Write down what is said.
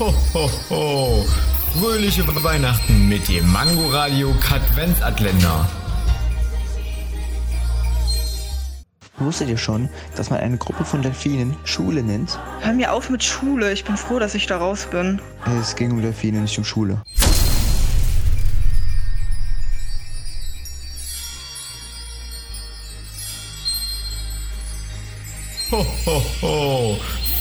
Ho, ho, ho. Fröhliche Weihnachten mit dem Mangoradio Katwenzatländer. Wusstet ihr schon, dass man eine Gruppe von Delfinen Schule nennt? Hör mir auf mit Schule. Ich bin froh, dass ich da raus bin. Es ging um Delfine, nicht um Schule. Ho, ho, ho.